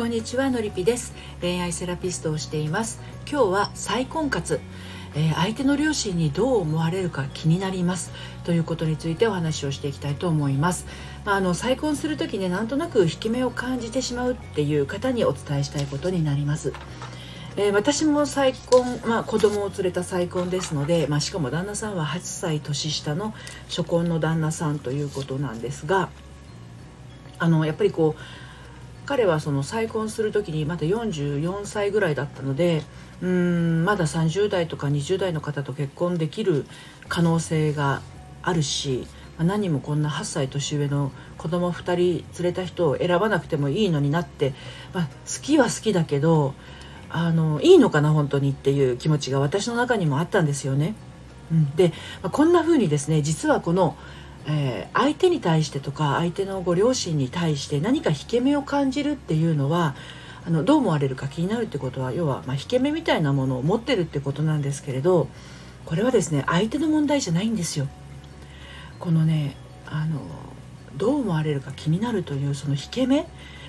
こんにちはのりぴです。恋愛セラピストをしています。今日は再婚活、えー、相手の両親にどう思われるか気になります。ということについてお話をしていきたいと思います、まあ、あの再婚する時ねなんとなく引き目を感じてしまうっていう方にお伝えしたいことになります。えー、私も再婚、まあ、子供を連れた再婚ですので、まあ、しかも旦那さんは8歳年下の初婚の旦那さんということなんですがあのやっぱりこう彼はその再婚する時にまだ44歳ぐらいだったのでうーんまだ30代とか20代の方と結婚できる可能性があるし何もこんな8歳年上の子供2人連れた人を選ばなくてもいいのになって、まあ、好きは好きだけどあのいいのかな本当にっていう気持ちが私の中にもあったんですよね。うん、で、まあ、こんな風にですね実はこのえー、相手に対してとか相手のご両親に対して何か引け目を感じるっていうのはあのどう思われるか気になるってことは要は、まあ、引け目みたいなものを持ってるってことなんですけれどこれはですね相手の問題じゃないんですよ。このねあのどう思われるか気になるというその引け目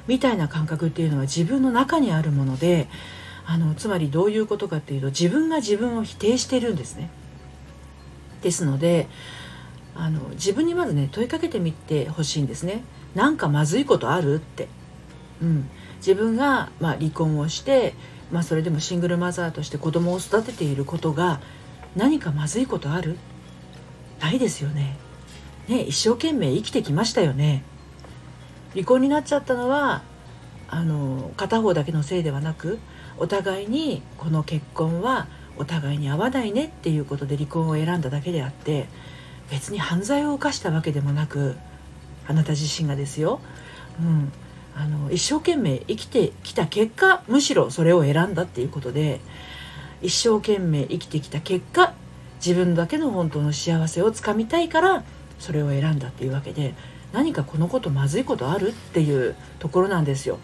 みたいな感覚っていうのは自分の中にあるものであのつまりどういうことかっていうと自分が自分を否定してるんですね。ですのであの自分にまずね問いかけてみてほしいんですね。なんかまずいことあるって、うん、自分が、まあ、離婚をして、まあ、それでもシングルマザーとして子供を育てていることが何かまずいことある？ないですよね。ね一生懸命生きてきましたよね。離婚になっちゃったのはあの片方だけのせいではなくお互いにこの結婚はお互いに合わないねっていうことで離婚を選んだだけであって別に犯罪を犯したわけでもなくあなた自身がですよ、うん、あの一生懸命生きてきた結果むしろそれを選んだっていうことで一生懸命生きてきた結果自分だけの本当の幸せをつかみたいからそれを選んだっていうわけで何かこのことまずいことあるっていうところなんですよ。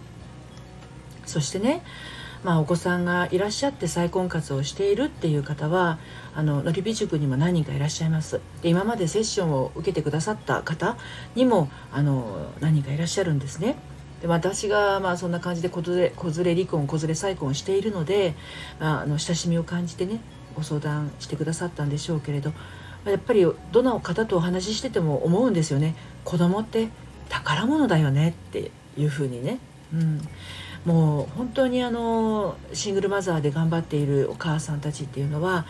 そしてねまあ、お子さんがいらっしゃって再婚活をしているっていう方はあののりび塾にも何人かいらっしゃいます。で今までセッションを受けてくださった方にもあの何人かいらっしゃるんですね。で私がまあそんな感じで子連れ離婚子連れ再婚をしているので、まあ、あの親しみを感じてねご相談してくださったんでしょうけれどやっぱりどの方とお話ししてても思うんですよね。子供って宝物だよねっていうふうにね。うん。もう本当にあのシングルマザーで頑張っているお母さんたちっていうのは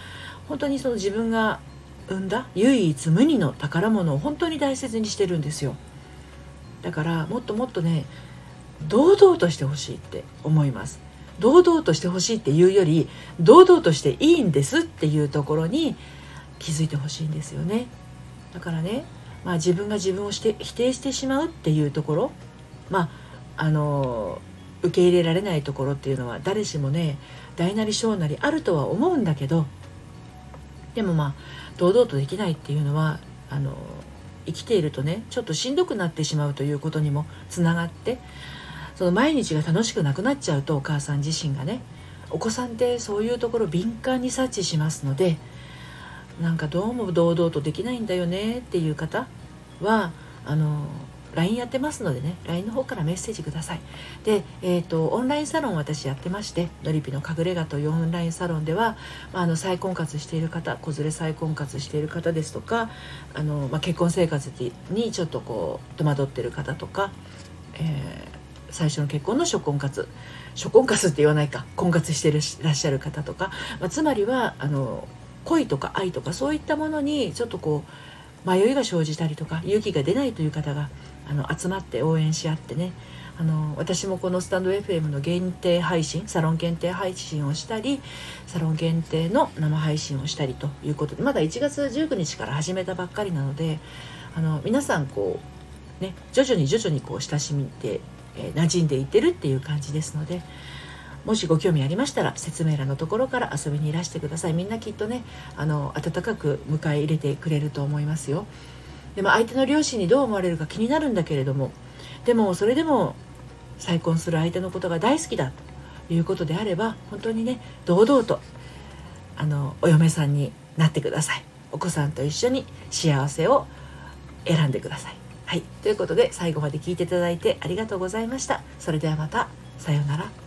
本当にその自分が産んだ唯一無二の宝物を本当に大切にしてるんですよ。だからもっともっとね堂々としてほしいって思います。堂々としてほしいっていうより堂々としていいんですっていうところに気づいてほしいんですよね。だからね、まあ、自分が自分をして否定してしまうっていうところまああの受け入れられないところっていうのは誰しもね大なり小なりあるとは思うんだけどでもまあ堂々とできないっていうのはあの生きているとねちょっとしんどくなってしまうということにもつながってその毎日が楽しくなくなっちゃうとお母さん自身がねお子さんってそういうところ敏感に察知しますのでなんかどうも堂々とできないんだよねっていう方はあの LINE やってますのでね LINE の方からメッセージください。で、えーと、オンラインサロン私やってましてのりぴの隠れ家というオンラインサロンでは、まあ、あの再婚活している方子連れ再婚活している方ですとかあの、まあ、結婚生活にちょっとこう戸惑ってる方とか、えー、最初の結婚の初婚活初婚活って言わないか婚活してらっしゃる方とか、まあ、つまりはあの恋とか愛とかそういったものにちょっとこう迷いが生じたりとか勇気が出ないという方があの集まって応援し合ってねあの私もこのスタンド FM の限定配信サロン限定配信をしたりサロン限定の生配信をしたりということでまだ1月19日から始めたばっかりなのであの皆さんこうね徐々に徐々にこう親しみで、えー、馴染んでいってるっていう感じですのでもしご興味ありましたら説明欄のところから遊びにいらしてくださいみんなきっとねあの温かく迎え入れてくれると思いますよ。でも相手の両親にどう思われるか気になるんだけれどもでもそれでも再婚する相手のことが大好きだということであれば本当にね堂々とあのお嫁さんになってください。お子さんと一緒に幸せを選んでください。はい。ということで最後まで聞いていただいてありがとうございました。それではまた。さようなら。